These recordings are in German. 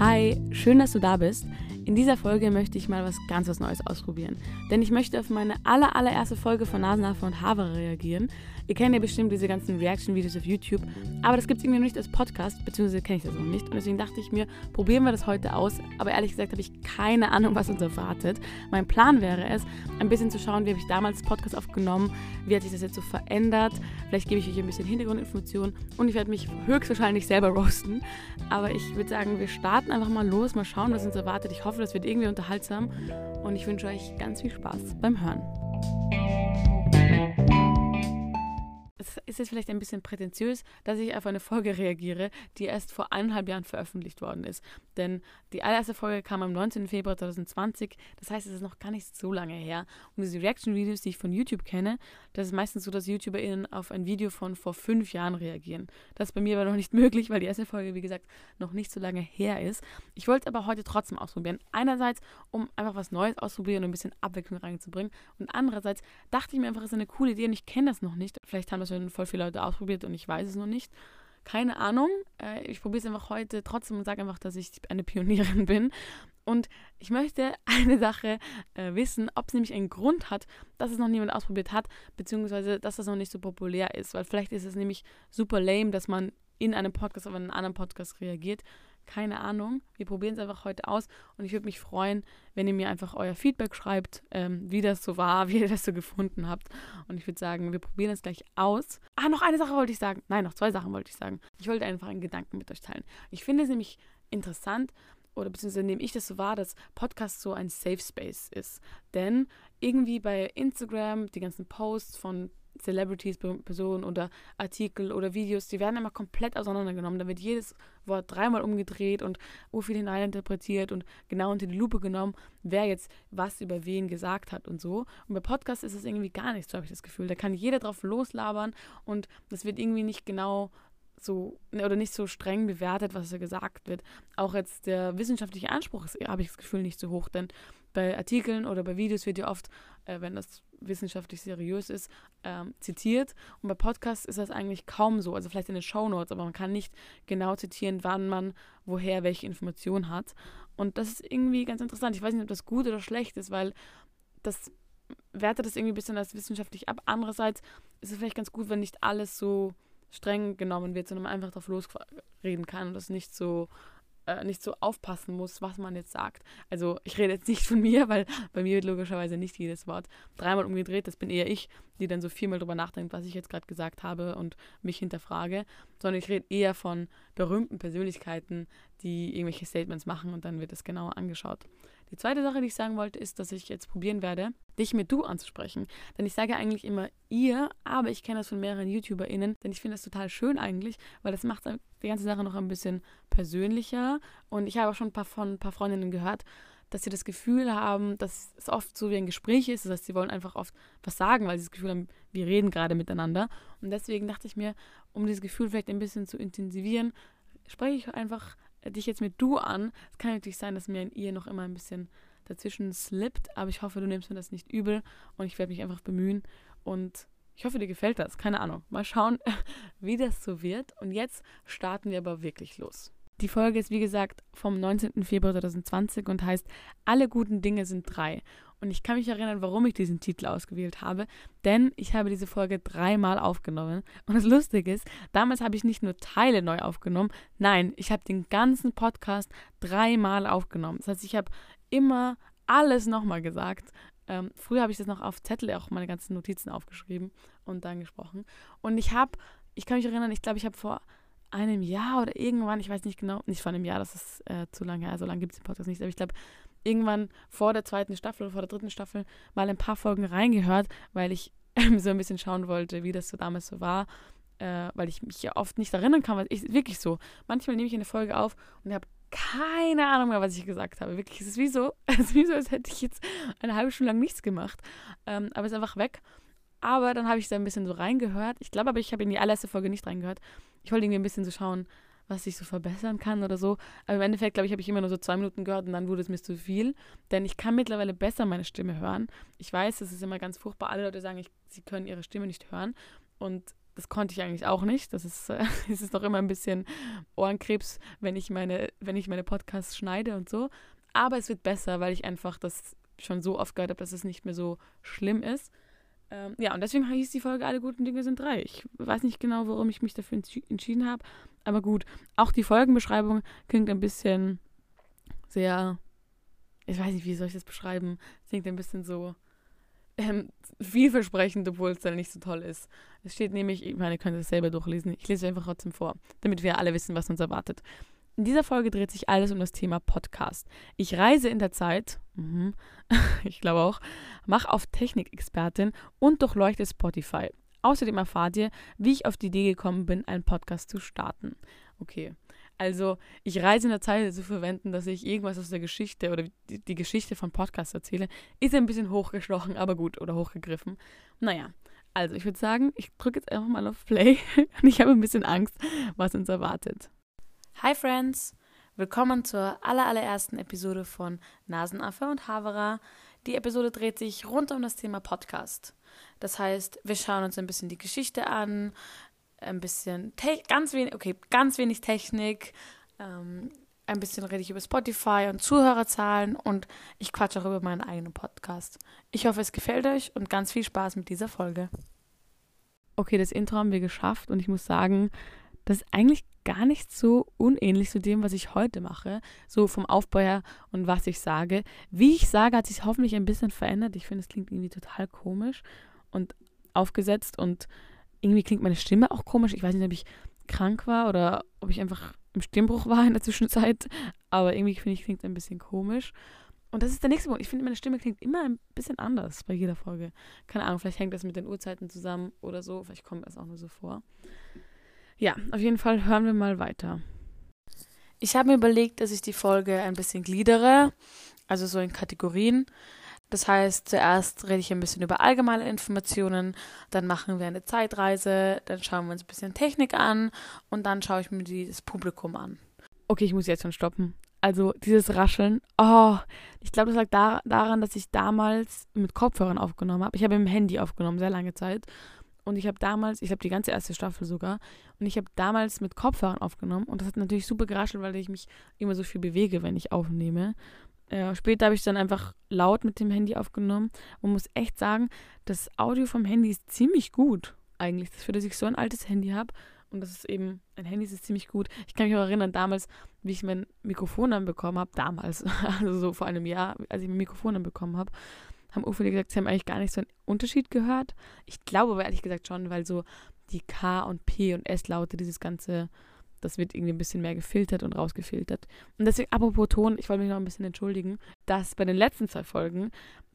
Hi, schön, dass du da bist. In dieser Folge möchte ich mal was ganz was Neues ausprobieren. Denn ich möchte auf meine aller, allererste Folge von Nasenhafer und Havre reagieren. Ihr kennt ja bestimmt diese ganzen Reaction-Videos auf YouTube, aber das gibt es irgendwie noch nicht als Podcast, beziehungsweise kenne ich das noch nicht. Und deswegen dachte ich mir, probieren wir das heute aus. Aber ehrlich gesagt habe ich keine Ahnung, was uns erwartet. Mein Plan wäre es, ein bisschen zu schauen, wie habe ich damals Podcast aufgenommen, wie hat sich das jetzt so verändert. Vielleicht gebe ich euch ein bisschen Hintergrundinformationen und ich werde mich höchstwahrscheinlich selber roasten. Aber ich würde sagen, wir starten einfach mal los, mal schauen, was uns erwartet. Ich hoffe, das wird irgendwie unterhaltsam und ich wünsche euch ganz viel Spaß beim Hören. Es ist jetzt vielleicht ein bisschen prätentiös, dass ich auf eine Folge reagiere, die erst vor eineinhalb Jahren veröffentlicht worden ist. Denn die allererste Folge kam am 19. Februar 2020, das heißt, es ist noch gar nicht so lange her. Und diese Reaction-Videos, die ich von YouTube kenne, das ist meistens so, dass YouTuberInnen auf ein Video von vor fünf Jahren reagieren. Das ist bei mir aber noch nicht möglich, weil die erste Folge, wie gesagt, noch nicht so lange her ist. Ich wollte es aber heute trotzdem ausprobieren. Einerseits, um einfach was Neues auszuprobieren und ein bisschen Abwechslung reinzubringen. Und andererseits dachte ich mir einfach, es ist eine coole Idee und ich kenne das noch nicht. Vielleicht haben das schon voll viele Leute ausprobiert und ich weiß es noch nicht. Keine Ahnung. Äh, ich probiere es einfach heute trotzdem und sage einfach, dass ich eine Pionierin bin. Und ich möchte eine Sache äh, wissen, ob es nämlich einen Grund hat, dass es noch niemand ausprobiert hat, beziehungsweise dass das noch nicht so populär ist. Weil vielleicht ist es nämlich super lame, dass man in einem Podcast auf einen anderen Podcast reagiert. Keine Ahnung. Wir probieren es einfach heute aus und ich würde mich freuen, wenn ihr mir einfach euer Feedback schreibt, ähm, wie das so war, wie ihr das so gefunden habt. Und ich würde sagen, wir probieren es gleich aus. Ah, noch eine Sache wollte ich sagen. Nein, noch zwei Sachen wollte ich sagen. Ich wollte einfach einen Gedanken mit euch teilen. Ich finde es nämlich interessant, oder beziehungsweise nehme ich das so wahr, dass Podcast so ein Safe Space ist. Denn irgendwie bei Instagram, die ganzen Posts von Celebrities, Personen oder Artikel oder Videos, die werden immer komplett auseinandergenommen. Da wird jedes Wort dreimal umgedreht und so viel hineininterpretiert und genau unter die Lupe genommen, wer jetzt was über wen gesagt hat und so. Und bei Podcasts ist es irgendwie gar nicht so, habe ich das Gefühl. Da kann jeder drauf loslabern und das wird irgendwie nicht genau so ne, oder nicht so streng bewertet, was da gesagt wird. Auch jetzt der wissenschaftliche Anspruch ist, habe ich das Gefühl, nicht so hoch, denn bei Artikeln oder bei Videos wird ja oft, äh, wenn das wissenschaftlich seriös ist, ähm, zitiert. Und bei Podcasts ist das eigentlich kaum so. Also vielleicht in den Shownotes, aber man kann nicht genau zitieren, wann man woher welche Information hat. Und das ist irgendwie ganz interessant. Ich weiß nicht, ob das gut oder schlecht ist, weil das wertet das irgendwie ein bisschen als wissenschaftlich ab. Andererseits ist es vielleicht ganz gut, wenn nicht alles so streng genommen wird, sondern man einfach drauf losreden kann und das nicht so äh, nicht so aufpassen muss, was man jetzt sagt. Also ich rede jetzt nicht von mir, weil bei mir wird logischerweise nicht jedes Wort dreimal umgedreht. Das bin eher ich, die dann so viermal drüber nachdenkt, was ich jetzt gerade gesagt habe und mich hinterfrage. Sondern ich rede eher von berühmten Persönlichkeiten, die irgendwelche Statements machen und dann wird es genauer angeschaut. Die zweite Sache, die ich sagen wollte, ist, dass ich jetzt probieren werde, dich mit du anzusprechen. Denn ich sage eigentlich immer ihr, aber ich kenne das von mehreren YouTuberInnen, denn ich finde das total schön eigentlich, weil das macht die ganze Sache noch ein bisschen persönlicher. Und ich habe auch schon ein paar von ein paar Freundinnen gehört, dass sie das Gefühl haben, dass es oft so wie ein Gespräch ist. Das heißt, sie wollen einfach oft was sagen, weil sie das Gefühl haben, wir reden gerade miteinander. Und deswegen dachte ich mir, um dieses Gefühl vielleicht ein bisschen zu intensivieren, spreche ich einfach dich jetzt mit du an. Es kann natürlich sein, dass mir ein ihr noch immer ein bisschen dazwischen slippt, aber ich hoffe, du nimmst mir das nicht übel und ich werde mich einfach bemühen und ich hoffe, dir gefällt das. Keine Ahnung. Mal schauen, wie das so wird. Und jetzt starten wir aber wirklich los. Die Folge ist wie gesagt vom 19. Februar 2020 und heißt Alle guten Dinge sind drei. Und ich kann mich erinnern, warum ich diesen Titel ausgewählt habe, denn ich habe diese Folge dreimal aufgenommen. Und das Lustige ist, damals habe ich nicht nur Teile neu aufgenommen, nein, ich habe den ganzen Podcast dreimal aufgenommen. Das heißt, ich habe immer alles nochmal gesagt. Ähm, früher habe ich das noch auf Zettel auch meine ganzen Notizen aufgeschrieben und dann gesprochen. Und ich habe, ich kann mich erinnern, ich glaube, ich habe vor einem Jahr oder irgendwann, ich weiß nicht genau, nicht vor einem Jahr, das ist äh, zu lange her, so lange gibt es den Podcast nicht, aber ich glaube, irgendwann vor der zweiten Staffel oder vor der dritten Staffel mal ein paar Folgen reingehört, weil ich so ein bisschen schauen wollte, wie das so damals so war, äh, weil ich mich ja oft nicht erinnern kann, was ich wirklich so. Manchmal nehme ich eine Folge auf und habe keine Ahnung mehr, was ich gesagt habe. Wirklich, es ist wie so, es ist wie so, als hätte ich jetzt eine halbe Stunde lang nichts gemacht. Ähm, aber es ist einfach weg. Aber dann habe ich da ein bisschen so reingehört. Ich glaube aber, ich habe in die allererste Folge nicht reingehört. Ich wollte irgendwie ein bisschen so schauen, was ich so verbessern kann oder so. Aber im Endeffekt, glaube ich, habe ich immer nur so zwei Minuten gehört und dann wurde es mir zu viel. Denn ich kann mittlerweile besser meine Stimme hören. Ich weiß, es ist immer ganz furchtbar. Alle Leute sagen, ich, sie können ihre Stimme nicht hören. Und das konnte ich eigentlich auch nicht. Das ist, äh, es ist noch immer ein bisschen Ohrenkrebs, wenn ich meine, wenn ich meine Podcasts schneide und so. Aber es wird besser, weil ich einfach das schon so oft gehört habe, dass es nicht mehr so schlimm ist. Ähm, ja, und deswegen hieß die Folge Alle guten Dinge sind drei. Ich weiß nicht genau, warum ich mich dafür entschieden habe. Aber gut, auch die Folgenbeschreibung klingt ein bisschen sehr, ich weiß nicht, wie soll ich das beschreiben? Klingt ein bisschen so ähm, vielversprechend, obwohl es dann nicht so toll ist. Es steht nämlich, ich meine, ihr könnt es selber durchlesen. Ich lese es einfach trotzdem vor, damit wir alle wissen, was uns erwartet. In dieser Folge dreht sich alles um das Thema Podcast. Ich reise in der Zeit, mhm, ich glaube auch, mache auf Technikexpertin und durchleuchte Spotify. Außerdem erfahrt ihr, wie ich auf die Idee gekommen bin, einen Podcast zu starten. Okay, also ich reise in der Zeit zu verwenden, dass ich irgendwas aus der Geschichte oder die, die Geschichte von Podcasts erzähle, ist ein bisschen hochgestochen, aber gut, oder hochgegriffen. Naja, also ich würde sagen, ich drücke jetzt einfach mal auf Play und ich habe ein bisschen Angst, was uns erwartet. Hi Friends, willkommen zur allerallerersten Episode von Nasenaffe und Havara. Die Episode dreht sich rund um das Thema Podcast. Das heißt, wir schauen uns ein bisschen die Geschichte an, ein bisschen, ganz wenig, okay, ganz wenig Technik, ähm, ein bisschen rede ich über Spotify und Zuhörerzahlen und ich quatsche auch über meinen eigenen Podcast. Ich hoffe, es gefällt euch und ganz viel Spaß mit dieser Folge. Okay, das Intro haben wir geschafft und ich muss sagen, das ist eigentlich gar nicht so unähnlich zu dem, was ich heute mache, so vom Aufbau her und was ich sage. Wie ich sage, hat sich hoffentlich ein bisschen verändert. Ich finde, es klingt irgendwie total komisch und aufgesetzt und irgendwie klingt meine Stimme auch komisch. Ich weiß nicht, ob ich krank war oder ob ich einfach im Stimmbruch war in der Zwischenzeit, aber irgendwie finde ich, klingt ein bisschen komisch. Und das ist der nächste Punkt. Ich finde, meine Stimme klingt immer ein bisschen anders bei jeder Folge. Keine Ahnung, vielleicht hängt das mit den Uhrzeiten zusammen oder so. Vielleicht kommt das auch nur so vor. Ja, auf jeden Fall hören wir mal weiter. Ich habe mir überlegt, dass ich die Folge ein bisschen gliedere, also so in Kategorien. Das heißt, zuerst rede ich ein bisschen über allgemeine Informationen, dann machen wir eine Zeitreise, dann schauen wir uns ein bisschen Technik an und dann schaue ich mir das Publikum an. Okay, ich muss jetzt schon stoppen. Also dieses Rascheln, oh, ich glaube, das lag da, daran, dass ich damals mit Kopfhörern aufgenommen habe. Ich habe im Handy aufgenommen, sehr lange Zeit. Und ich habe damals, ich habe die ganze erste Staffel sogar, und ich habe damals mit Kopfhörern aufgenommen. Und das hat natürlich super geraschelt, weil ich mich immer so viel bewege, wenn ich aufnehme. Äh, später habe ich dann einfach laut mit dem Handy aufgenommen und muss echt sagen, das Audio vom Handy ist ziemlich gut eigentlich. Dafür, dass ich so ein altes Handy habe und das ist eben, ein Handy ist ziemlich gut. Ich kann mich auch erinnern, damals, wie ich mein Mikrofon dann bekommen habe, damals, also so vor einem Jahr, als ich mein Mikrofon dann bekommen habe, haben viele gesagt, sie haben eigentlich gar nicht so einen Unterschied gehört. Ich glaube aber ehrlich gesagt schon, weil so die K und P und S-Laute, dieses ganze, das wird irgendwie ein bisschen mehr gefiltert und rausgefiltert. Und deswegen, apropos Ton, ich wollte mich noch ein bisschen entschuldigen, dass bei den letzten zwei Folgen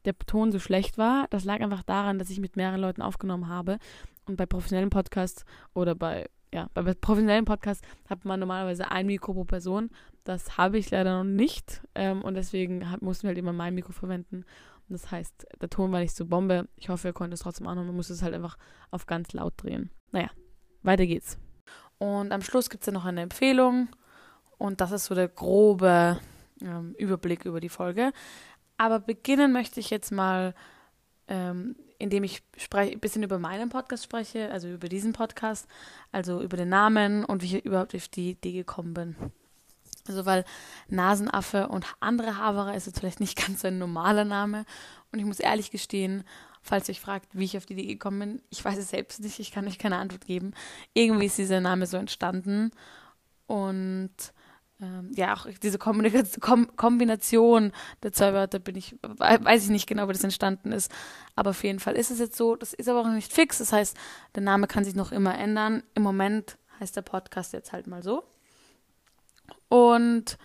der Ton so schlecht war. Das lag einfach daran, dass ich mit mehreren Leuten aufgenommen habe. Und bei professionellen Podcasts oder bei, ja, bei professionellen Podcasts hat man normalerweise ein Mikro pro Person. Das habe ich leider noch nicht. Ähm, und deswegen hab, mussten wir halt immer mein Mikro verwenden. Das heißt, der Ton war nicht so Bombe. Ich hoffe, ihr konntet es trotzdem anhören. Man muss es halt einfach auf ganz laut drehen. Naja, weiter geht's. Und am Schluss gibt es dann noch eine Empfehlung. Und das ist so der grobe ähm, Überblick über die Folge. Aber beginnen möchte ich jetzt mal, ähm, indem ich ein bisschen über meinen Podcast spreche, also über diesen Podcast, also über den Namen und wie ich überhaupt auf die Idee gekommen bin. Also weil Nasenaffe und andere Havere ist jetzt vielleicht nicht ganz so ein normaler Name. Und ich muss ehrlich gestehen, falls ihr euch fragt, wie ich auf die Idee gekommen bin, ich weiß es selbst nicht, ich kann euch keine Antwort geben. Irgendwie ist dieser Name so entstanden. Und ähm, ja, auch diese Kom Kombination der zwei Wörter bin ich, weiß ich nicht genau, wie das entstanden ist. Aber auf jeden Fall ist es jetzt so, das ist aber auch nicht fix. Das heißt, der Name kann sich noch immer ändern. Im Moment heißt der Podcast jetzt halt mal so. Und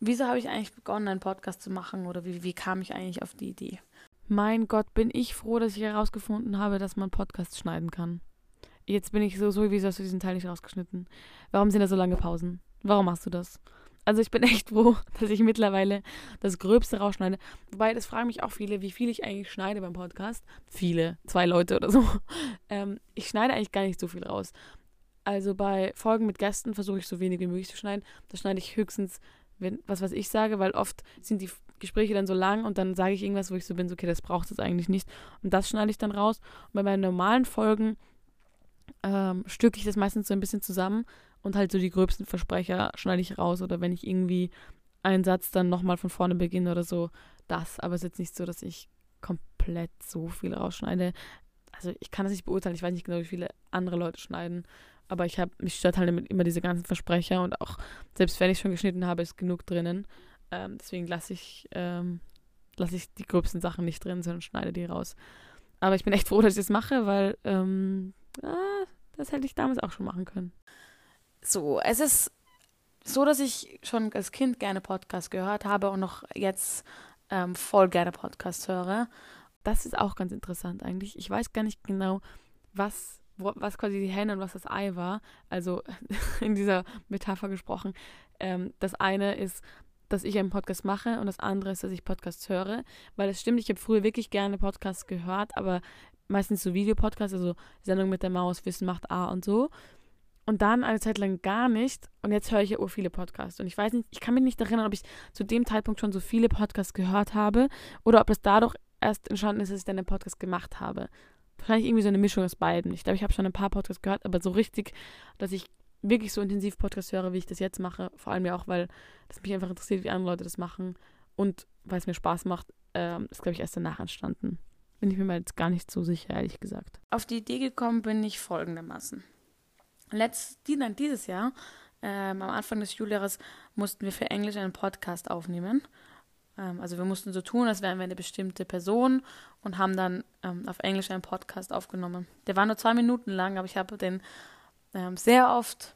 wieso habe ich eigentlich begonnen, einen Podcast zu machen oder wie, wie kam ich eigentlich auf die Idee? Mein Gott, bin ich froh, dass ich herausgefunden habe, dass man Podcasts schneiden kann. Jetzt bin ich so, so wieso hast du diesen Teil nicht rausgeschnitten? Warum sind da so lange Pausen? Warum machst du das? Also ich bin echt froh, dass ich mittlerweile das Gröbste rausschneide. Wobei, das fragen mich auch viele, wie viel ich eigentlich schneide beim Podcast. Viele, zwei Leute oder so. Ähm, ich schneide eigentlich gar nicht so viel raus. Also bei Folgen mit Gästen versuche ich so wenig wie möglich zu schneiden. Da schneide ich höchstens, wenn, was was ich sage, weil oft sind die Gespräche dann so lang und dann sage ich irgendwas, wo ich so bin, so, okay, das braucht es eigentlich nicht. Und das schneide ich dann raus. Und bei meinen normalen Folgen ähm, stücke ich das meistens so ein bisschen zusammen und halt so die gröbsten Versprecher schneide ich raus oder wenn ich irgendwie einen Satz dann nochmal von vorne beginne oder so, das. Aber es ist jetzt nicht so, dass ich komplett so viel rausschneide. Also ich kann das nicht beurteilen, ich weiß nicht genau, wie viele andere Leute schneiden. Aber ich habe, mich stört halt immer diese ganzen Versprecher und auch, selbst wenn ich schon geschnitten habe, ist genug drinnen. Ähm, deswegen lasse ich, ähm, lasse ich die gröbsten Sachen nicht drin, sondern schneide die raus. Aber ich bin echt froh, dass ich das mache, weil ähm, ah, das hätte ich damals auch schon machen können. So, es ist so, dass ich schon als Kind gerne Podcasts gehört habe und noch jetzt ähm, voll gerne Podcasts höre. Das ist auch ganz interessant eigentlich. Ich weiß gar nicht genau, was, wo, was quasi die Henne und was das Ei war. Also in dieser Metapher gesprochen. Ähm, das eine ist, dass ich einen Podcast mache und das andere ist, dass ich Podcasts höre. Weil es stimmt, ich habe früher wirklich gerne Podcasts gehört, aber meistens so Videopodcasts, also Sendung mit der Maus, Wissen macht A und so. Und dann eine Zeit lang gar nicht. Und jetzt höre ich ja ur viele Podcasts. Und ich weiß nicht, ich kann mich nicht erinnern, ob ich zu dem Zeitpunkt schon so viele Podcasts gehört habe oder ob es dadurch erst entstanden ist, dass ich dann einen Podcast gemacht habe. Wahrscheinlich irgendwie so eine Mischung aus beiden. Ich glaube, ich habe schon ein paar Podcasts gehört, aber so richtig, dass ich wirklich so intensiv Podcasts höre, wie ich das jetzt mache. Vor allem ja auch, weil das mich einfach interessiert, wie andere Leute das machen. Und weil es mir Spaß macht, ähm, ist, glaube ich, erst danach entstanden. Bin ich mir mal jetzt gar nicht so sicher, ehrlich gesagt. Auf die Idee gekommen bin ich folgendermaßen. Letzt, nein, dieses Jahr, ähm, am Anfang des Schuljahres, mussten wir für Englisch einen Podcast aufnehmen. Ähm, also wir mussten so tun, als wären wir eine bestimmte Person und haben dann ähm, auf Englisch einen Podcast aufgenommen. Der war nur zwei Minuten lang, aber ich habe den ähm, sehr oft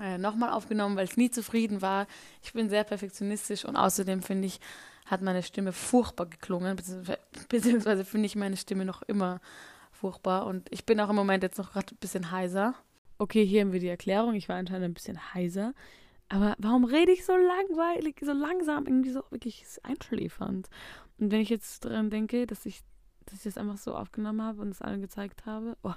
äh, nochmal aufgenommen, weil ich nie zufrieden war. Ich bin sehr perfektionistisch und außerdem finde ich, hat meine Stimme furchtbar geklungen, beziehungsweise, finde ich meine Stimme noch immer furchtbar. Und ich bin auch im Moment jetzt noch gerade ein bisschen heiser. Okay, hier haben wir die Erklärung. Ich war anscheinend ein bisschen heiser. Aber warum rede ich so langweilig, so langsam, irgendwie so wirklich einschläfernd? Und wenn ich jetzt daran denke, dass ich, dass ich das einfach so aufgenommen habe und es allen gezeigt habe, oh,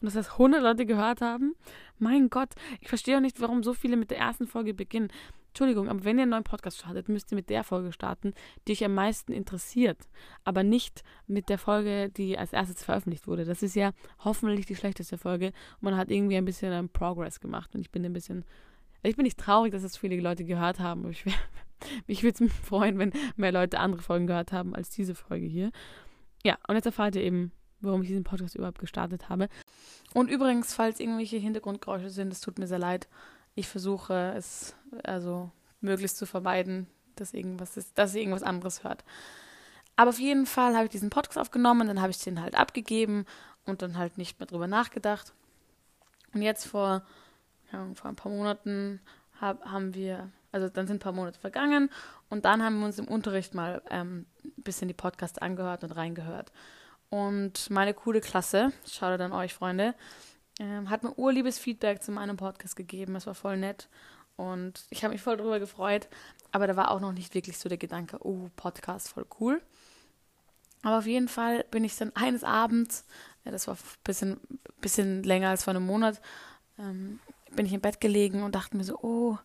und dass das 100 Leute gehört haben, mein Gott, ich verstehe auch nicht, warum so viele mit der ersten Folge beginnen. Entschuldigung, aber wenn ihr einen neuen Podcast startet, müsst ihr mit der Folge starten, die euch am meisten interessiert. Aber nicht mit der Folge, die als erstes veröffentlicht wurde. Das ist ja hoffentlich die schlechteste Folge. Und man hat irgendwie ein bisschen einen Progress gemacht. Und ich bin ein bisschen. Ich bin nicht traurig, dass es viele Leute gehört haben. Ich, mich würde es freuen, wenn mehr Leute andere Folgen gehört haben als diese Folge hier. Ja, und jetzt erfahrt ihr eben, warum ich diesen Podcast überhaupt gestartet habe. Und übrigens, falls irgendwelche Hintergrundgeräusche sind, es tut mir sehr leid ich versuche es also möglichst zu vermeiden, dass irgendwas ist, dass ihr irgendwas anderes hört. Aber auf jeden Fall habe ich diesen Podcast aufgenommen, dann habe ich den halt abgegeben und dann halt nicht mehr drüber nachgedacht. Und jetzt vor, ja, vor ein paar Monaten hab, haben wir, also dann sind ein paar Monate vergangen und dann haben wir uns im Unterricht mal ähm, ein bisschen die Podcasts angehört und reingehört. Und meine coole Klasse, schaut dann euch, Freunde, ähm, hat mir urliebes Feedback zu meinem Podcast gegeben. Es war voll nett. Und ich habe mich voll drüber gefreut. Aber da war auch noch nicht wirklich so der Gedanke, oh, Podcast, voll cool. Aber auf jeden Fall bin ich dann eines Abends, ja, das war ein bisschen, bisschen länger als vor einem Monat, ähm, bin ich im Bett gelegen und dachte mir so, oh,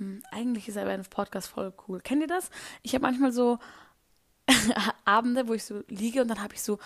hm, eigentlich ist aber ein Podcast voll cool. Kennt ihr das? Ich habe manchmal so Abende, wo ich so liege und dann habe ich so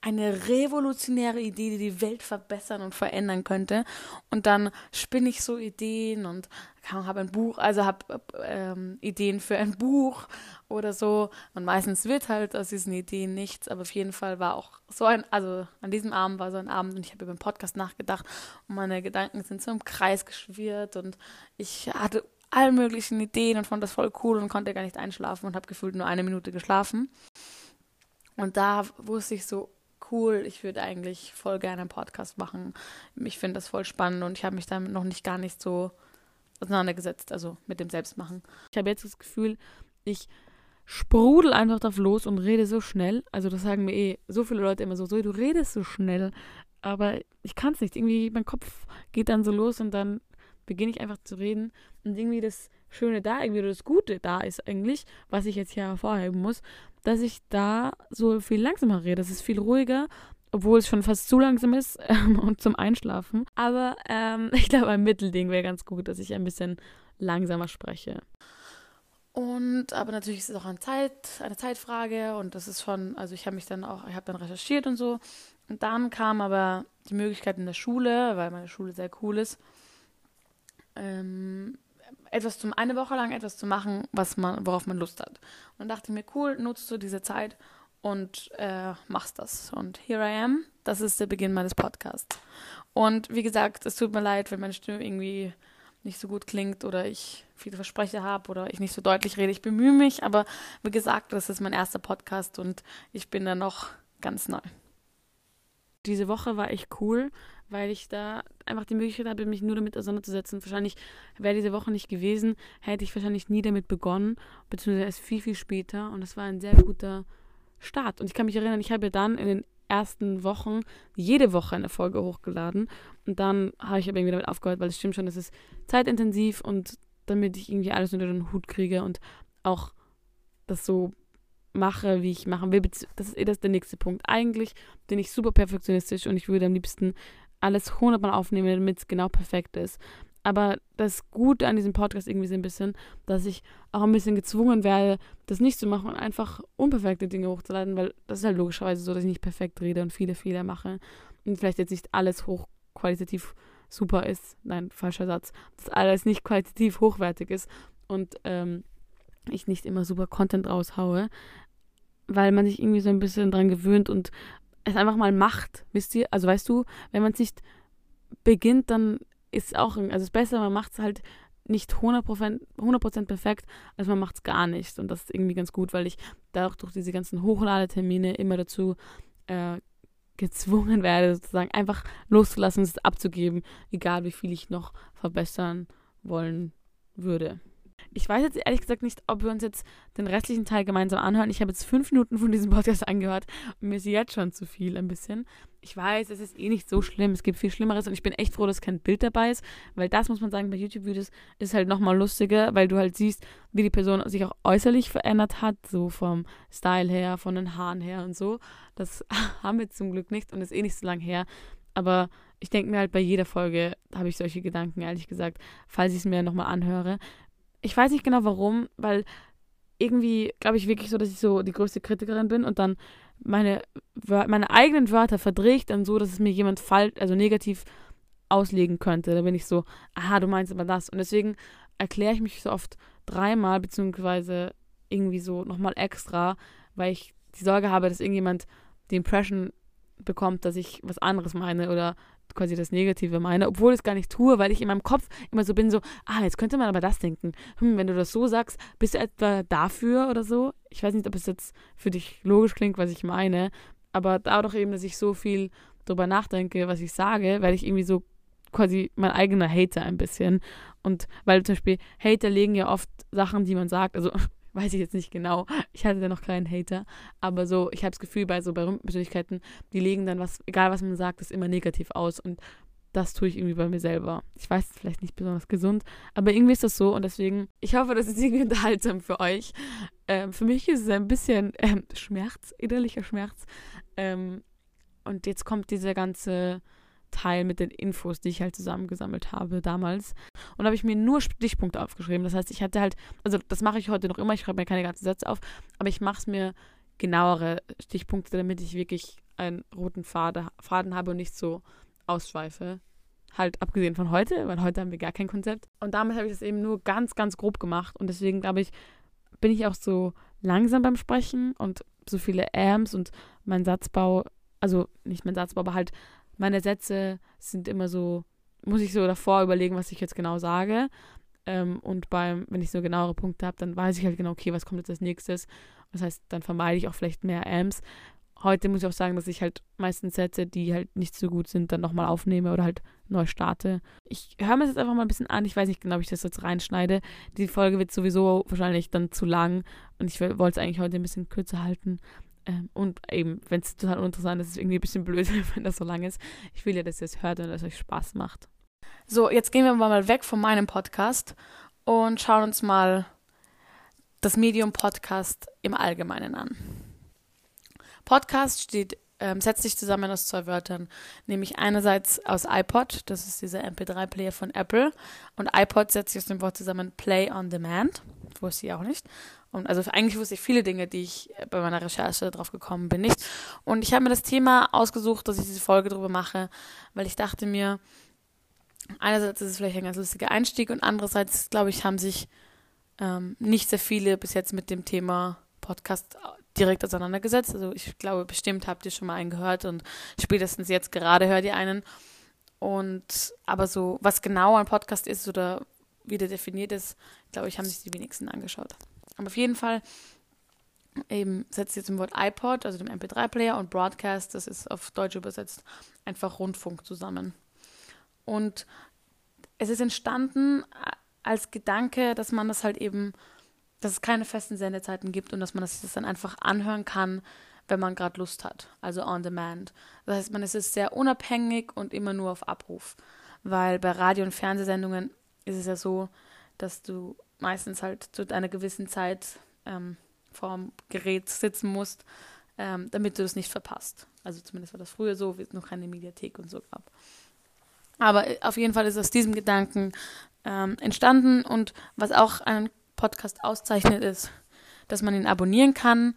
eine revolutionäre Idee, die die Welt verbessern und verändern könnte. Und dann spinne ich so Ideen und habe ein Buch, also habe ähm, Ideen für ein Buch oder so. Und meistens wird halt aus diesen Ideen nichts, aber auf jeden Fall war auch so ein, also an diesem Abend war so ein Abend und ich habe über den Podcast nachgedacht und meine Gedanken sind so im Kreis geschwirrt und ich hatte all möglichen Ideen und fand das voll cool und konnte gar nicht einschlafen und habe gefühlt nur eine Minute geschlafen. Und da wusste ich so, cool, ich würde eigentlich voll gerne einen Podcast machen. Ich finde das voll spannend und ich habe mich damit noch nicht gar nicht so auseinandergesetzt, also mit dem Selbstmachen. Ich habe jetzt das Gefühl, ich sprudel einfach drauf los und rede so schnell. Also das sagen mir eh so viele Leute immer so, so du redest so schnell, aber ich kann es nicht. Irgendwie mein Kopf geht dann so los und dann beginne ich einfach zu reden und irgendwie das Schöne da, irgendwie das Gute da ist eigentlich, was ich jetzt hier hervorheben muss, dass ich da so viel langsamer rede. Das ist viel ruhiger, obwohl es schon fast zu langsam ist ähm, und zum Einschlafen. Aber ähm, ich glaube, ein Mittelding wäre ganz gut, dass ich ein bisschen langsamer spreche. Und aber natürlich ist es auch eine Zeit, eine Zeitfrage und das ist schon, also ich habe mich dann auch, ich habe dann recherchiert und so Und dann kam aber die Möglichkeit in der Schule, weil meine Schule sehr cool ist, ähm, etwas zum eine Woche lang etwas zu machen, was man, worauf man Lust hat. Und dann dachte ich mir, cool, nutzt du diese Zeit und äh, machst das. Und here I am. Das ist der Beginn meines Podcasts. Und wie gesagt, es tut mir leid, wenn meine Stimme irgendwie nicht so gut klingt oder ich viele Versprecher habe oder ich nicht so deutlich rede. Ich bemühe mich, aber wie gesagt, das ist mein erster Podcast und ich bin da noch ganz neu. Diese Woche war echt cool, weil ich da einfach die Möglichkeit habe, mich nur damit auseinanderzusetzen. Wahrscheinlich wäre diese Woche nicht gewesen, hätte ich wahrscheinlich nie damit begonnen, beziehungsweise erst viel, viel später. Und das war ein sehr guter Start. Und ich kann mich erinnern, ich habe dann in den ersten Wochen jede Woche eine Folge hochgeladen. Und dann habe ich aber irgendwie damit aufgehört, weil es stimmt schon, es ist zeitintensiv und damit ich irgendwie alles unter den Hut kriege und auch das so mache, wie ich machen will. Das ist eh das der nächste Punkt. Eigentlich bin ich super perfektionistisch und ich würde am liebsten alles hundertmal aufnehmen, damit es genau perfekt ist. Aber das Gute an diesem Podcast irgendwie so ein bisschen, dass ich auch ein bisschen gezwungen werde, das nicht zu machen und einfach unperfekte Dinge hochzuladen, weil das ist halt logischerweise so, dass ich nicht perfekt rede und viele Fehler mache und vielleicht jetzt nicht alles hochqualitativ super ist. Nein, falscher Satz. Dass alles nicht qualitativ hochwertig ist und ähm, ich nicht immer super Content raushaue, weil man sich irgendwie so ein bisschen dran gewöhnt und es einfach mal macht, wisst ihr? Also weißt du, wenn man es nicht beginnt, dann ist auch, also es ist besser, man macht es halt nicht 100%, 100 perfekt, als man macht es gar nicht. Und das ist irgendwie ganz gut, weil ich da auch durch diese ganzen Hochladetermine immer dazu äh, gezwungen werde, sozusagen einfach loszulassen, es abzugeben, egal wie viel ich noch verbessern wollen würde. Ich weiß jetzt ehrlich gesagt nicht, ob wir uns jetzt den restlichen Teil gemeinsam anhören. Ich habe jetzt fünf Minuten von diesem Podcast angehört und mir ist jetzt schon zu viel ein bisschen. Ich weiß, es ist eh nicht so schlimm. Es gibt viel Schlimmeres und ich bin echt froh, dass kein Bild dabei ist, weil das muss man sagen, bei YouTube-Videos ist halt nochmal lustiger, weil du halt siehst, wie die Person sich auch äußerlich verändert hat, so vom Style her, von den Haaren her und so. Das haben wir zum Glück nicht und ist eh nicht so lang her. Aber ich denke mir halt bei jeder Folge habe ich solche Gedanken, ehrlich gesagt, falls ich es mir nochmal anhöre ich weiß nicht genau warum, weil irgendwie glaube ich wirklich so, dass ich so die größte Kritikerin bin und dann meine, meine eigenen Wörter verdrehe ich dann so, dass es mir jemand falsch, also negativ auslegen könnte. Da bin ich so, aha, du meinst aber das. Und deswegen erkläre ich mich so oft dreimal, beziehungsweise irgendwie so nochmal extra, weil ich die Sorge habe, dass irgendjemand die Impression bekommt, dass ich was anderes meine oder quasi das Negative meine, obwohl ich es gar nicht tue, weil ich in meinem Kopf immer so bin, so, ah, jetzt könnte man aber das denken. Hm, wenn du das so sagst, bist du etwa dafür oder so? Ich weiß nicht, ob es jetzt für dich logisch klingt, was ich meine, aber dadurch eben, dass ich so viel darüber nachdenke, was ich sage, werde ich irgendwie so quasi mein eigener Hater ein bisschen. Und weil zum Beispiel Hater legen ja oft Sachen, die man sagt, also weiß ich jetzt nicht genau. Ich hatte da noch keinen Hater. Aber so, ich habe das Gefühl, bei so berühmten Persönlichkeiten, die legen dann was, egal was man sagt, ist immer negativ aus. Und das tue ich irgendwie bei mir selber. Ich weiß, es vielleicht nicht besonders gesund, aber irgendwie ist das so und deswegen, ich hoffe, das ist irgendwie unterhaltsam für euch. Ähm, für mich ist es ein bisschen ähm, Schmerz, innerlicher Schmerz. Ähm, und jetzt kommt dieser ganze Teil mit den Infos, die ich halt zusammengesammelt habe damals. Und da habe ich mir nur Stichpunkte aufgeschrieben. Das heißt, ich hatte halt, also das mache ich heute noch immer, ich schreibe mir keine ganzen Sätze auf, aber ich mache es mir genauere Stichpunkte, damit ich wirklich einen roten Faden, Faden habe und nicht so ausschweife. Halt abgesehen von heute, weil heute haben wir gar kein Konzept. Und damit habe ich das eben nur ganz, ganz grob gemacht. Und deswegen glaube ich, bin ich auch so langsam beim Sprechen und so viele Amps und mein Satzbau, also nicht mein Satzbau, aber halt meine Sätze sind immer so, muss ich so davor überlegen, was ich jetzt genau sage. Ähm, und beim, wenn ich so genauere Punkte habe, dann weiß ich halt genau, okay, was kommt jetzt als nächstes. Das heißt, dann vermeide ich auch vielleicht mehr Amps. Heute muss ich auch sagen, dass ich halt meistens Sätze, die halt nicht so gut sind, dann nochmal aufnehme oder halt neu starte. Ich höre mir das jetzt einfach mal ein bisschen an. Ich weiß nicht genau, ob ich das jetzt reinschneide. Die Folge wird sowieso wahrscheinlich dann zu lang und ich wollte es eigentlich heute ein bisschen kürzer halten. Ähm, und eben, wenn es total uninteressant ist, ist es irgendwie ein bisschen blöd, wenn das so lang ist. Ich will ja, dass ihr es hört und dass es euch Spaß macht. So, jetzt gehen wir mal weg von meinem Podcast und schauen uns mal das Medium Podcast im Allgemeinen an. Podcast steht ähm, setzt sich zusammen aus zwei Wörtern, nämlich einerseits aus iPod, das ist dieser MP3-Player von Apple, und iPod setzt sich aus dem Wort zusammen Play on Demand, wusste ich auch nicht. Und also eigentlich wusste ich viele Dinge, die ich bei meiner Recherche drauf gekommen bin, nicht. Und ich habe mir das Thema ausgesucht, dass ich diese Folge darüber mache, weil ich dachte mir, einerseits ist es vielleicht ein ganz lustiger Einstieg und andererseits, glaube ich, haben sich ähm, nicht sehr viele bis jetzt mit dem Thema Podcast direkt auseinandergesetzt. Also ich glaube, bestimmt habt ihr schon mal einen gehört und spätestens jetzt gerade hört ihr einen. Und aber so, was genau ein Podcast ist oder wie der definiert ist, glaube ich, haben sich die wenigsten angeschaut. Aber auf jeden Fall eben setzt jetzt im Wort iPod, also dem MP3-Player und Broadcast, das ist auf Deutsch übersetzt, einfach Rundfunk zusammen. Und es ist entstanden als Gedanke, dass man das halt eben dass es keine festen Sendezeiten gibt und dass man sich das dann einfach anhören kann, wenn man gerade Lust hat, also on demand. Das heißt, man ist es sehr unabhängig und immer nur auf Abruf, weil bei Radio- und Fernsehsendungen ist es ja so, dass du meistens halt zu einer gewissen Zeit ähm, vorm Gerät sitzen musst, ähm, damit du es nicht verpasst. Also zumindest war das früher so, wie es noch keine Mediathek und so gab. Aber äh, auf jeden Fall ist aus diesem Gedanken ähm, entstanden und was auch ein Podcast auszeichnet, ist, dass man ihn abonnieren kann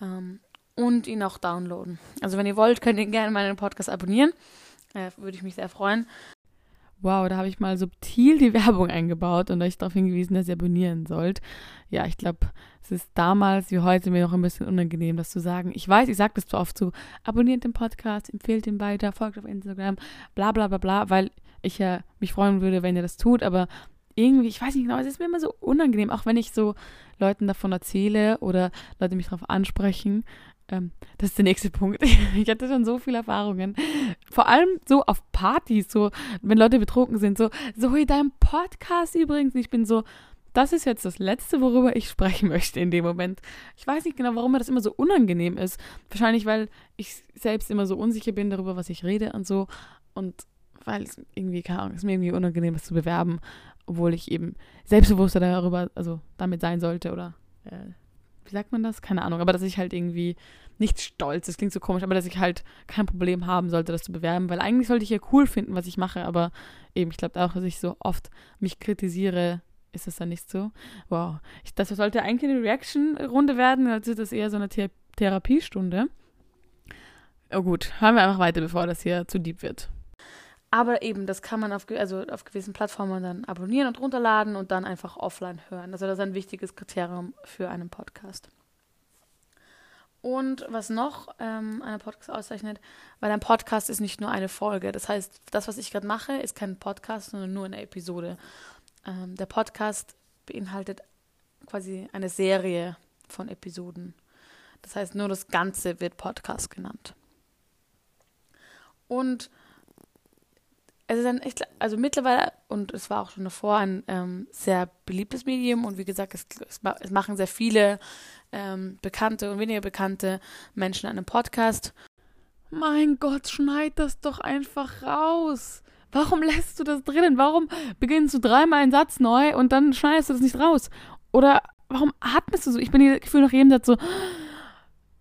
ähm, und ihn auch downloaden. Also wenn ihr wollt, könnt ihr gerne meinen Podcast abonnieren. Äh, Würde ich mich sehr freuen. Wow, da habe ich mal subtil die Werbung eingebaut und euch darauf hingewiesen, dass ihr abonnieren sollt. Ja, ich glaube, es ist damals wie heute mir noch ein bisschen unangenehm, das zu sagen. Ich weiß, ich sage das zu oft so, abonniert den Podcast, empfehlt ihn weiter, folgt auf Instagram, bla bla bla bla, weil ich ja mich freuen würde, wenn ihr das tut, aber irgendwie, ich weiß nicht genau, es ist mir immer so unangenehm, auch wenn ich so Leuten davon erzähle oder Leute mich darauf ansprechen. Ähm, das ist der nächste Punkt. Ich hatte schon so viele Erfahrungen. Vor allem so auf Partys, so, wenn Leute betrunken sind, so, so in deinem Podcast übrigens. Ich bin so, das ist jetzt das Letzte, worüber ich sprechen möchte in dem Moment. Ich weiß nicht genau, warum mir das immer so unangenehm ist. Wahrscheinlich, weil ich selbst immer so unsicher bin darüber, was ich rede und so. Und weil es irgendwie, keine Ahnung, ist mir irgendwie unangenehm, das zu bewerben obwohl ich eben selbstbewusster darüber, also damit sein sollte oder äh, wie sagt man das? Keine Ahnung, aber dass ich halt irgendwie nicht stolz, das klingt so komisch, aber dass ich halt kein Problem haben sollte, das zu bewerben, weil eigentlich sollte ich ja cool finden, was ich mache, aber eben, ich glaube auch, dass ich so oft mich kritisiere, ist das dann nicht so. Wow, ich, das sollte eigentlich eine Reaction-Runde werden, also ist das eher so eine Th Therapiestunde. Oh gut, hören wir einfach weiter, bevor das hier zu deep wird. Aber eben, das kann man auf, also auf gewissen Plattformen dann abonnieren und runterladen und dann einfach offline hören. Also das ist ein wichtiges Kriterium für einen Podcast. Und was noch ähm, einen Podcast auszeichnet, weil ein Podcast ist nicht nur eine Folge. Das heißt, das, was ich gerade mache, ist kein Podcast, sondern nur eine Episode. Ähm, der Podcast beinhaltet quasi eine Serie von Episoden. Das heißt, nur das Ganze wird Podcast genannt. Und es ist ein echt, also mittlerweile, und es war auch schon davor, ein ähm, sehr beliebtes Medium und wie gesagt, es, es machen sehr viele ähm, bekannte und weniger bekannte Menschen einen Podcast. Mein Gott, schneid das doch einfach raus. Warum lässt du das drinnen? Warum beginnst du dreimal einen Satz neu und dann schneidest du das nicht raus? Oder warum atmest du so? Ich bin das Gefühl nach jedem Satz so,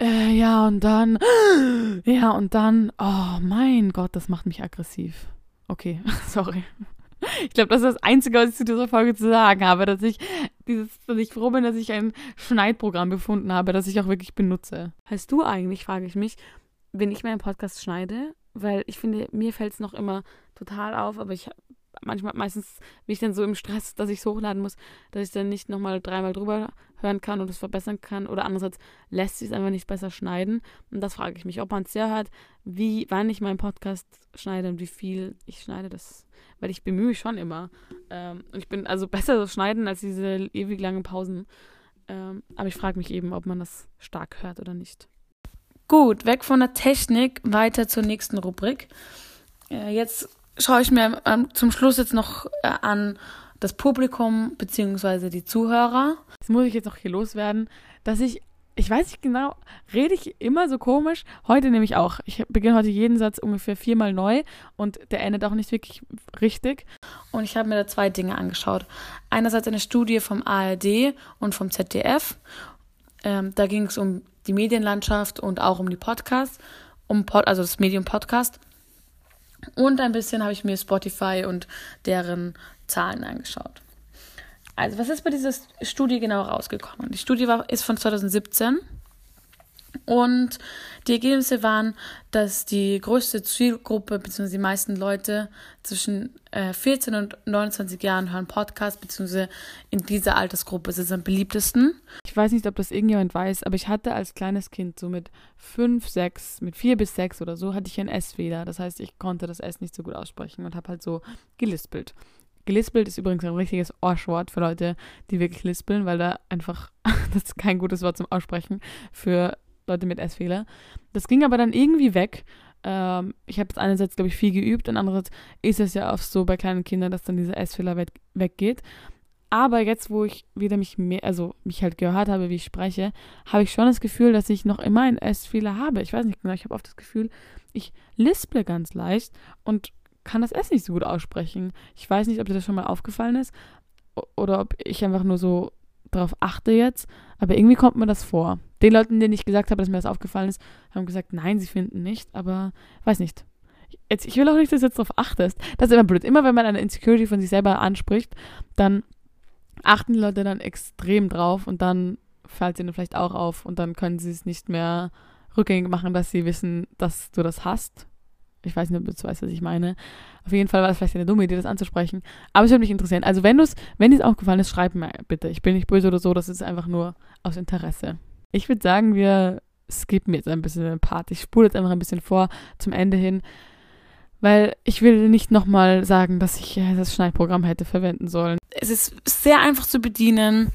äh, ja und dann, ja und dann, oh mein Gott, das macht mich aggressiv. Okay, sorry. Ich glaube, das ist das Einzige, was ich zu dieser Folge zu sagen habe, dass ich dieses, dass ich froh bin, dass ich ein Schneidprogramm gefunden habe, das ich auch wirklich benutze. Heißt du eigentlich, frage ich mich, wenn ich meinen Podcast schneide, weil ich finde, mir fällt es noch immer total auf, aber ich manchmal, meistens bin ich dann so im Stress, dass ich es hochladen muss, dass ich dann nicht nochmal dreimal drüber hören kann und es verbessern kann. Oder andererseits lässt sich es einfach nicht besser schneiden. Und das frage ich mich, ob man es sehr hört, wie, wann ich meinen Podcast schneide und wie viel ich schneide. Das, weil ich bemühe mich schon immer. Ähm, und ich bin also besser so schneiden als diese ewig langen Pausen. Ähm, aber ich frage mich eben, ob man das stark hört oder nicht. Gut, weg von der Technik, weiter zur nächsten Rubrik. Äh, jetzt schaue ich mir ähm, zum Schluss jetzt noch äh, an das Publikum bzw. die Zuhörer. Das muss ich jetzt noch hier loswerden, dass ich, ich weiß nicht genau, rede ich immer so komisch. Heute nämlich auch. Ich beginne heute jeden Satz ungefähr viermal neu und der endet auch nicht wirklich richtig. Und ich habe mir da zwei Dinge angeschaut. Einerseits eine Studie vom ARD und vom ZDF. Ähm, da ging es um die Medienlandschaft und auch um die Podcasts. um Pod, also das Medium Podcast. Und ein bisschen habe ich mir Spotify und deren Zahlen angeschaut. Also, was ist bei dieser Studie genau rausgekommen? Die Studie war, ist von 2017 und die Ergebnisse waren, dass die größte Zielgruppe bzw. die meisten Leute zwischen äh, 14 und 29 Jahren hören Podcasts bzw. in dieser Altersgruppe ist es am beliebtesten. Ich weiß nicht, ob das irgendjemand weiß, aber ich hatte als kleines Kind so mit 5, 6, mit 4 bis 6 oder so, hatte ich einen S-Fehler. Das heißt, ich konnte das S nicht so gut aussprechen und habe halt so gelispelt. Gelispelt ist übrigens ein richtiges Arschwort für Leute, die wirklich lispeln, weil da einfach, das ist kein gutes Wort zum Aussprechen für Leute mit S-Fehler. Das ging aber dann irgendwie weg. Ähm, ich habe jetzt einerseits, glaube ich, viel geübt und andererseits ist es ja oft so bei kleinen Kindern, dass dann dieser S-Fehler we weggeht. Aber jetzt, wo ich wieder mich mehr, also mich halt gehört habe, wie ich spreche, habe ich schon das Gefühl, dass ich noch immer einen S-Fehler habe. Ich weiß nicht genau, ich habe oft das Gefühl, ich lisple ganz leicht und kann das S nicht so gut aussprechen. Ich weiß nicht, ob dir das schon mal aufgefallen ist oder ob ich einfach nur so darauf achte jetzt, aber irgendwie kommt mir das vor. Den Leuten, denen ich gesagt habe, dass mir das aufgefallen ist, haben gesagt, nein, sie finden nicht, aber weiß nicht. Jetzt, ich will auch nicht, dass du jetzt darauf achtest. Das ist immer blöd. Immer wenn man eine Insecurity von sich selber anspricht, dann achten die Leute dann extrem drauf und dann fällt es ihnen vielleicht auch auf und dann können sie es nicht mehr rückgängig machen, dass sie wissen, dass du das hast. Ich weiß nicht, ob du weißt, was ich meine. Auf jeden Fall war das vielleicht eine dumme Idee, das anzusprechen. Aber es würde mich interessieren. Also wenn es, wenn dir es aufgefallen ist, schreib mir bitte. Ich bin nicht böse oder so, das ist einfach nur aus Interesse. Ich würde sagen, wir skippen jetzt ein bisschen den Part. Ich spule jetzt einfach ein bisschen vor zum Ende hin, weil ich will nicht nochmal sagen, dass ich das Schneidprogramm hätte verwenden sollen. Es ist sehr einfach zu bedienen.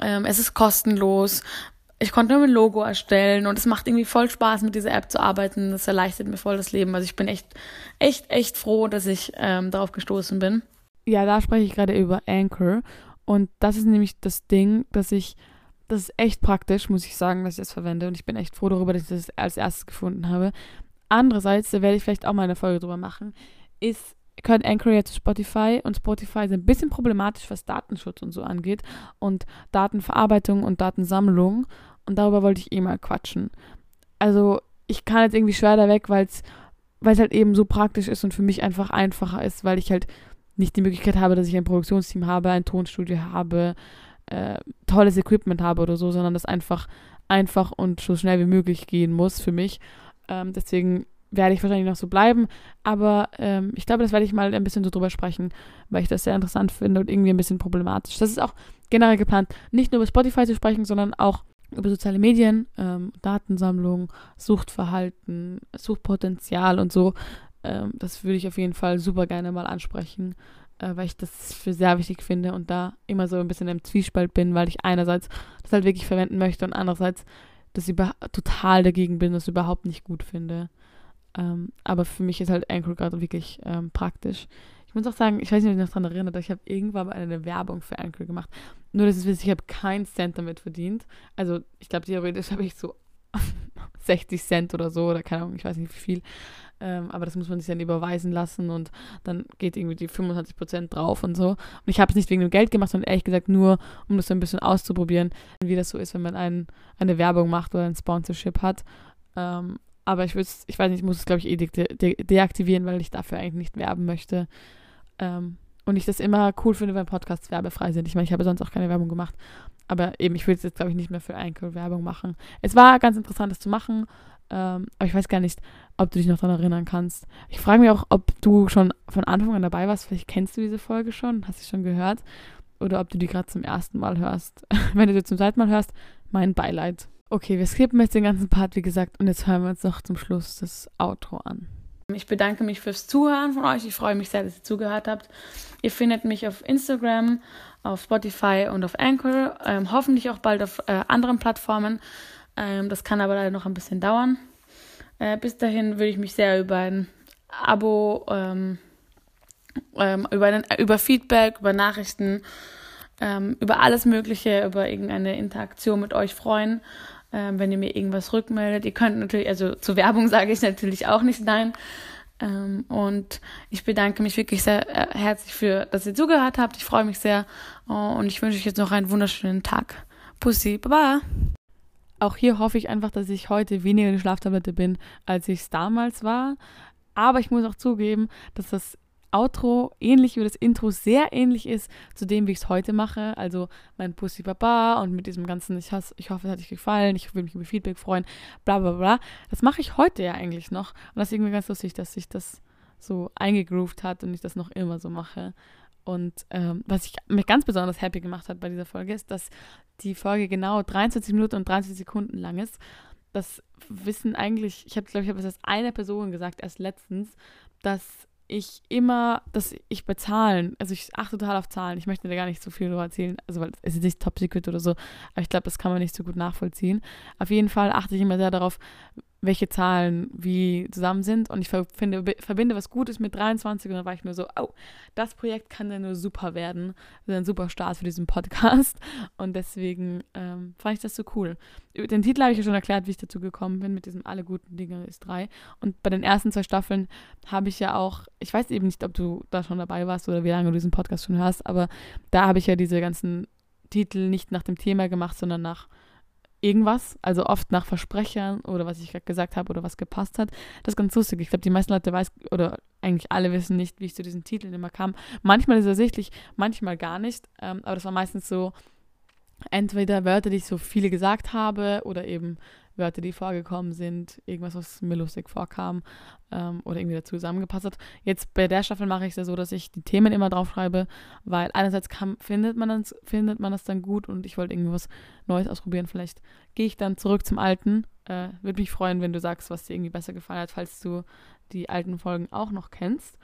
Ähm, es ist kostenlos ich konnte nur ein Logo erstellen und es macht irgendwie voll Spaß, mit dieser App zu arbeiten. Das erleichtert mir voll das Leben. Also ich bin echt, echt, echt froh, dass ich ähm, darauf gestoßen bin. Ja, da spreche ich gerade über Anchor. Und das ist nämlich das Ding, dass ich, das ist echt praktisch, muss ich sagen, dass ich das verwende. Und ich bin echt froh darüber, dass ich das als erstes gefunden habe. Andererseits, da werde ich vielleicht auch mal eine Folge drüber machen, ist gehört Anchor ja zu Spotify und Spotify ist ein bisschen problematisch, was Datenschutz und so angeht und Datenverarbeitung und Datensammlung. Und darüber wollte ich eh mal quatschen. Also, ich kann jetzt irgendwie schwer da weg, weil es halt eben so praktisch ist und für mich einfach einfacher ist, weil ich halt nicht die Möglichkeit habe, dass ich ein Produktionsteam habe, ein Tonstudio habe, äh, tolles Equipment habe oder so, sondern das einfach einfach und so schnell wie möglich gehen muss für mich. Ähm, deswegen werde ich wahrscheinlich noch so bleiben, aber ähm, ich glaube, das werde ich mal ein bisschen so drüber sprechen, weil ich das sehr interessant finde und irgendwie ein bisschen problematisch. Das ist auch generell geplant, nicht nur über Spotify zu sprechen, sondern auch über soziale Medien, ähm, Datensammlung, Suchtverhalten, Suchtpotenzial und so. Ähm, das würde ich auf jeden Fall super gerne mal ansprechen, äh, weil ich das für sehr wichtig finde und da immer so ein bisschen im Zwiespalt bin, weil ich einerseits das halt wirklich verwenden möchte und andererseits das über total dagegen bin, das überhaupt nicht gut finde. Ähm, aber für mich ist halt Anchor gerade wirklich ähm, praktisch. Ich muss auch sagen, ich weiß nicht, ob ich noch daran erinnere, ich habe irgendwann mal eine Werbung für Anchor gemacht. Nur, dass es wisst, ich habe keinen Cent damit verdient. Also, ich glaube, theoretisch habe ich so 60 Cent oder so, oder keine Ahnung, ich weiß nicht wie viel. Ähm, aber das muss man sich dann überweisen lassen und dann geht irgendwie die 25 Prozent drauf und so. Und ich habe es nicht wegen dem Geld gemacht, sondern ehrlich gesagt nur, um das so ein bisschen auszuprobieren, wie das so ist, wenn man ein, eine Werbung macht oder ein Sponsorship hat. Ähm, aber ich, ich weiß nicht, ich muss es, glaube ich, eh de de deaktivieren, weil ich dafür eigentlich nicht werben möchte. Ähm, und ich das immer cool finde, wenn Podcasts werbefrei sind. Ich meine, ich habe sonst auch keine Werbung gemacht. Aber eben, ich will jetzt, glaube ich, nicht mehr für Anchor Werbung machen. Es war ganz interessant, das zu machen. Ähm, aber ich weiß gar nicht, ob du dich noch daran erinnern kannst. Ich frage mich auch, ob du schon von Anfang an dabei warst. Vielleicht kennst du diese Folge schon, hast sie schon gehört. Oder ob du die gerade zum ersten Mal hörst. wenn du sie zum zweiten Mal hörst, mein Beileid. Okay, wir skippen jetzt den ganzen Part, wie gesagt, und jetzt hören wir uns noch zum Schluss das Outro an. Ich bedanke mich fürs Zuhören von euch. Ich freue mich sehr, dass ihr zugehört habt. Ihr findet mich auf Instagram, auf Spotify und auf Anchor. Ähm, hoffentlich auch bald auf äh, anderen Plattformen. Ähm, das kann aber leider noch ein bisschen dauern. Äh, bis dahin würde ich mich sehr über ein Abo, ähm, ähm über, einen, über Feedback, über Nachrichten, ähm, über alles Mögliche, über irgendeine Interaktion mit euch freuen ähm, wenn ihr mir irgendwas rückmeldet. Ihr könnt natürlich, also zur Werbung sage ich natürlich auch nicht nein. Und ich bedanke mich wirklich sehr äh, herzlich für, dass ihr zugehört habt. Ich freue mich sehr oh, und ich wünsche euch jetzt noch einen wunderschönen Tag. Pussy, baba. Auch hier hoffe ich einfach, dass ich heute weniger eine Schlaftablette bin, als ich es damals war. Aber ich muss auch zugeben, dass das Outro ähnlich wie das Intro sehr ähnlich ist zu dem, wie ich es heute mache. Also mein Pussy Baba und mit diesem ganzen, ich, has, ich hoffe, es hat dich gefallen, ich will mich über Feedback freuen, bla bla bla. Das mache ich heute ja eigentlich noch. Und das ist irgendwie ganz lustig, dass sich das so eingegroovt hat und ich das noch immer so mache. Und ähm, was ich mich ganz besonders happy gemacht hat bei dieser Folge, ist, dass die Folge genau 23 Minuten und 30 Sekunden lang ist. Das wissen eigentlich, ich habe, glaube ich, habe es erst einer Person gesagt, erst letztens, dass ich immer, dass ich bei Zahlen, also ich achte total auf Zahlen, ich möchte da gar nicht so viel darüber erzählen, also weil es ist nicht top secret oder so, aber ich glaube, das kann man nicht so gut nachvollziehen. Auf jeden Fall achte ich immer sehr darauf, welche Zahlen wie zusammen sind. Und ich finde, verbinde was Gutes mit 23 und dann war ich mir so, oh, das Projekt kann ja nur super werden. Das ist ein super Start für diesen Podcast. Und deswegen ähm, fand ich das so cool. Den Titel habe ich ja schon erklärt, wie ich dazu gekommen bin mit diesem Alle guten Dinge ist drei. Und bei den ersten zwei Staffeln habe ich ja auch, ich weiß eben nicht, ob du da schon dabei warst oder wie lange du diesen Podcast schon hörst, aber da habe ich ja diese ganzen Titel nicht nach dem Thema gemacht, sondern nach irgendwas, also oft nach Versprechern oder was ich gerade gesagt habe oder was gepasst hat. Das ist ganz lustig. Ich glaube, die meisten Leute weiß oder eigentlich alle wissen nicht, wie ich zu diesen Titeln immer kam. Manchmal ist es ersichtlich, manchmal gar nicht. Ähm, aber das war meistens so entweder Wörter, die ich so viele gesagt habe oder eben Wörter, die vorgekommen sind, irgendwas, was mir lustig vorkam ähm, oder irgendwie dazu zusammengepasst hat. Jetzt bei der Staffel mache ich es ja so, dass ich die Themen immer draufschreibe, weil einerseits kann, findet, man das, findet man das dann gut und ich wollte irgendwas Neues ausprobieren. Vielleicht gehe ich dann zurück zum Alten. Äh, Würde mich freuen, wenn du sagst, was dir irgendwie besser gefallen hat, falls du die alten Folgen auch noch kennst.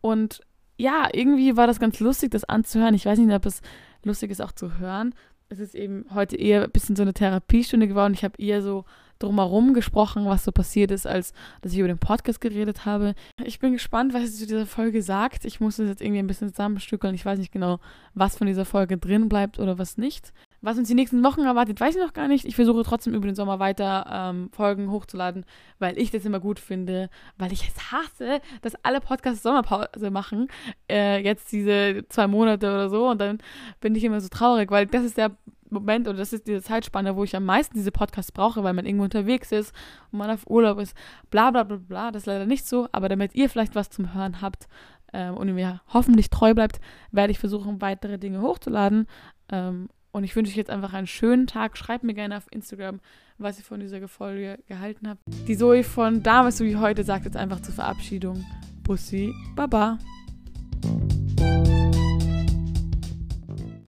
Und ja, irgendwie war das ganz lustig, das anzuhören. Ich weiß nicht, ob es lustig ist, auch zu hören es ist eben heute eher ein bisschen so eine Therapiestunde geworden. Ich habe eher so drumherum gesprochen, was so passiert ist, als dass ich über den Podcast geredet habe. Ich bin gespannt, was es zu dieser Folge sagt. Ich muss es jetzt irgendwie ein bisschen zusammenstückeln. Ich weiß nicht genau, was von dieser Folge drin bleibt oder was nicht. Was uns die nächsten Wochen erwartet, weiß ich noch gar nicht. Ich versuche trotzdem über den Sommer weiter ähm, Folgen hochzuladen, weil ich das immer gut finde, weil ich es hasse, dass alle Podcasts Sommerpause machen. Äh, jetzt diese zwei Monate oder so und dann bin ich immer so traurig, weil das ist der Moment oder das ist diese Zeitspanne, wo ich am meisten diese Podcasts brauche, weil man irgendwo unterwegs ist und man auf Urlaub ist. Bla bla bla bla. Das ist leider nicht so, aber damit ihr vielleicht was zum Hören habt ähm, und mir hoffentlich treu bleibt, werde ich versuchen, weitere Dinge hochzuladen. Ähm, und ich wünsche euch jetzt einfach einen schönen Tag. Schreibt mir gerne auf Instagram, was ihr von dieser Folge gehalten habt. Die Zoe von damals so wie heute sagt jetzt einfach zur Verabschiedung Bussi, Baba.